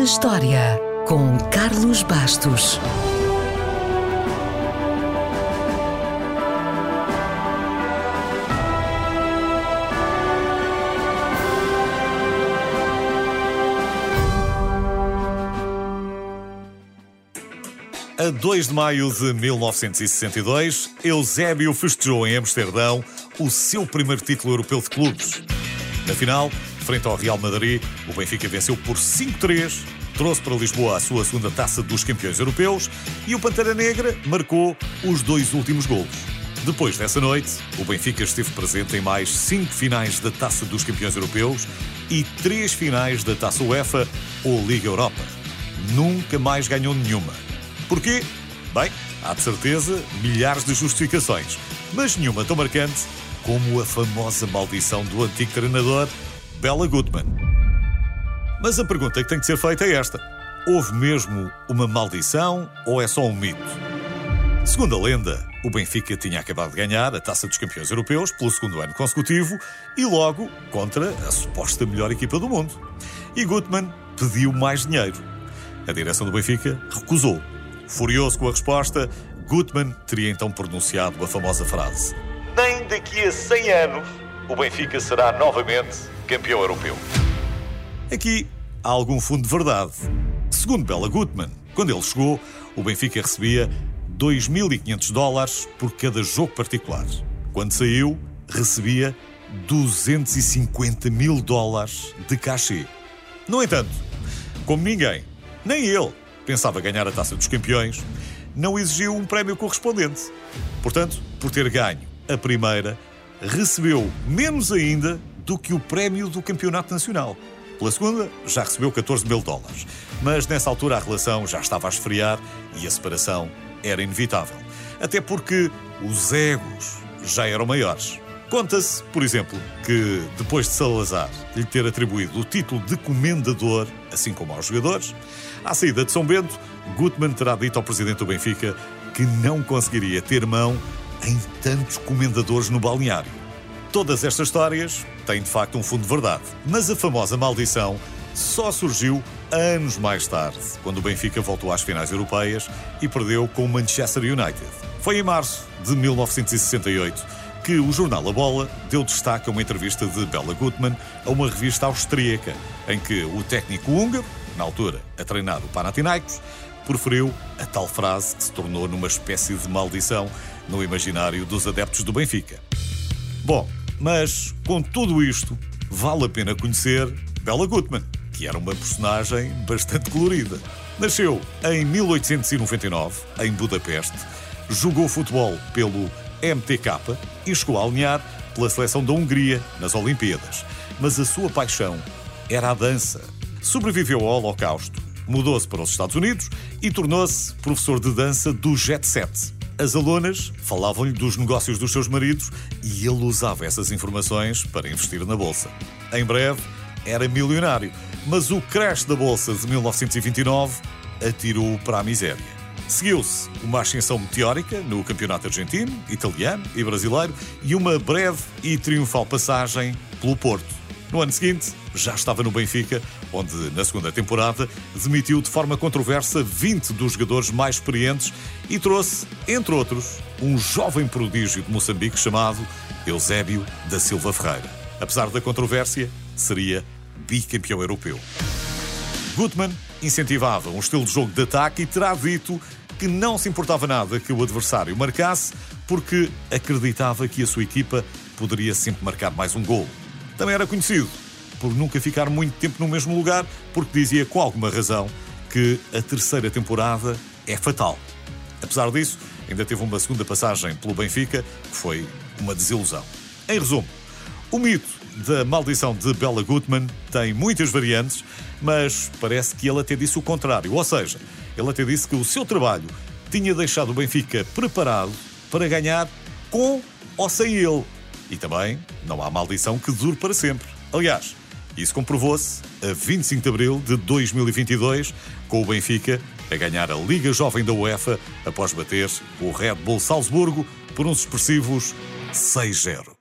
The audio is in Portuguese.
na História, com Carlos Bastos. A 2 de maio de 1962, Eusébio festejou em Amsterdão o seu primeiro título europeu de clubes. Na final, frente ao Real Madrid, o Benfica venceu por 5-3, trouxe para Lisboa a sua segunda taça dos campeões europeus e o Pantera Negra marcou os dois últimos golos. Depois dessa noite, o Benfica esteve presente em mais cinco finais da Taça dos Campeões Europeus e três finais da Taça UEFA ou Liga Europa. Nunca mais ganhou nenhuma. Porquê? Bem, há de certeza milhares de justificações, mas nenhuma tão marcante como a famosa maldição do antigo treinador Bela Goodman. Mas a pergunta que tem que ser feita é esta: houve mesmo uma maldição ou é só um mito? Segundo a lenda, o Benfica tinha acabado de ganhar a Taça dos Campeões Europeus pelo segundo ano consecutivo e logo contra a suposta melhor equipa do mundo. E Gutmann pediu mais dinheiro. A direção do Benfica recusou. Furioso com a resposta, Gutmann teria então pronunciado a famosa frase: Nem daqui a 100 anos o Benfica será novamente campeão europeu. Aqui há algum fundo de verdade. Segundo Bela Gutmann, quando ele chegou, o Benfica recebia 2.500 dólares por cada jogo particular. Quando saiu, recebia 250 mil dólares de cachê. No entanto, como ninguém, nem ele, pensava ganhar a taça dos campeões, não exigiu um prémio correspondente. Portanto, por ter ganho a primeira, recebeu menos ainda do que o prémio do campeonato nacional. Pela segunda, já recebeu 14 mil dólares. Mas nessa altura a relação já estava a esfriar e a separação era inevitável. Até porque os egos já eram maiores. Conta-se, por exemplo, que depois de Salazar lhe ter atribuído o título de comendador, assim como aos jogadores, à saída de São Bento, Gutmann terá dito ao presidente do Benfica que não conseguiria ter mão em tantos comendadores no balneário. Todas estas histórias têm de facto um fundo de verdade, mas a famosa maldição só surgiu anos mais tarde, quando o Benfica voltou às finais europeias e perdeu com o Manchester United. Foi em março de 1968 que o jornal A Bola deu destaque a uma entrevista de Bela Gutmann a uma revista austríaca, em que o técnico húngaro, na altura a treinar o Panathinaikos, proferiu a tal frase que se tornou numa espécie de maldição no imaginário dos adeptos do Benfica. Bom, mas com tudo isto, vale a pena conhecer Bela Gutmann, que era uma personagem bastante colorida. Nasceu em 1899, em Budapeste, jogou futebol pelo MTK e chegou a alinhar pela seleção da Hungria nas Olimpíadas. Mas a sua paixão era a dança. Sobreviveu ao Holocausto, mudou-se para os Estados Unidos e tornou-se professor de dança do Jet Set. As alunas falavam-lhe dos negócios dos seus maridos e ele usava essas informações para investir na bolsa. Em breve, era milionário, mas o crash da bolsa de 1929 atirou-o para a miséria. Seguiu-se uma ascensão meteórica no campeonato argentino, italiano e brasileiro e uma breve e triunfal passagem pelo Porto. No ano seguinte, já estava no Benfica, onde, na segunda temporada, demitiu de forma controversa 20 dos jogadores mais experientes e trouxe, entre outros, um jovem prodígio de Moçambique chamado Eusébio da Silva Ferreira. Apesar da controvérsia, seria bicampeão europeu. Gutmann incentivava um estilo de jogo de ataque e terá dito que não se importava nada que o adversário marcasse, porque acreditava que a sua equipa poderia sempre marcar mais um gol. Também era conhecido por nunca ficar muito tempo no mesmo lugar, porque dizia com alguma razão que a terceira temporada é fatal. Apesar disso, ainda teve uma segunda passagem pelo Benfica, que foi uma desilusão. Em resumo, o mito da maldição de Bela Gutmann tem muitas variantes, mas parece que ele até disse o contrário. Ou seja, ele até disse que o seu trabalho tinha deixado o Benfica preparado para ganhar com ou sem ele. E também não há maldição que dure para sempre. Aliás, isso comprovou-se a 25 de abril de 2022, com o Benfica a ganhar a Liga Jovem da UEFA após bater o Red Bull Salzburgo por uns expressivos 6-0.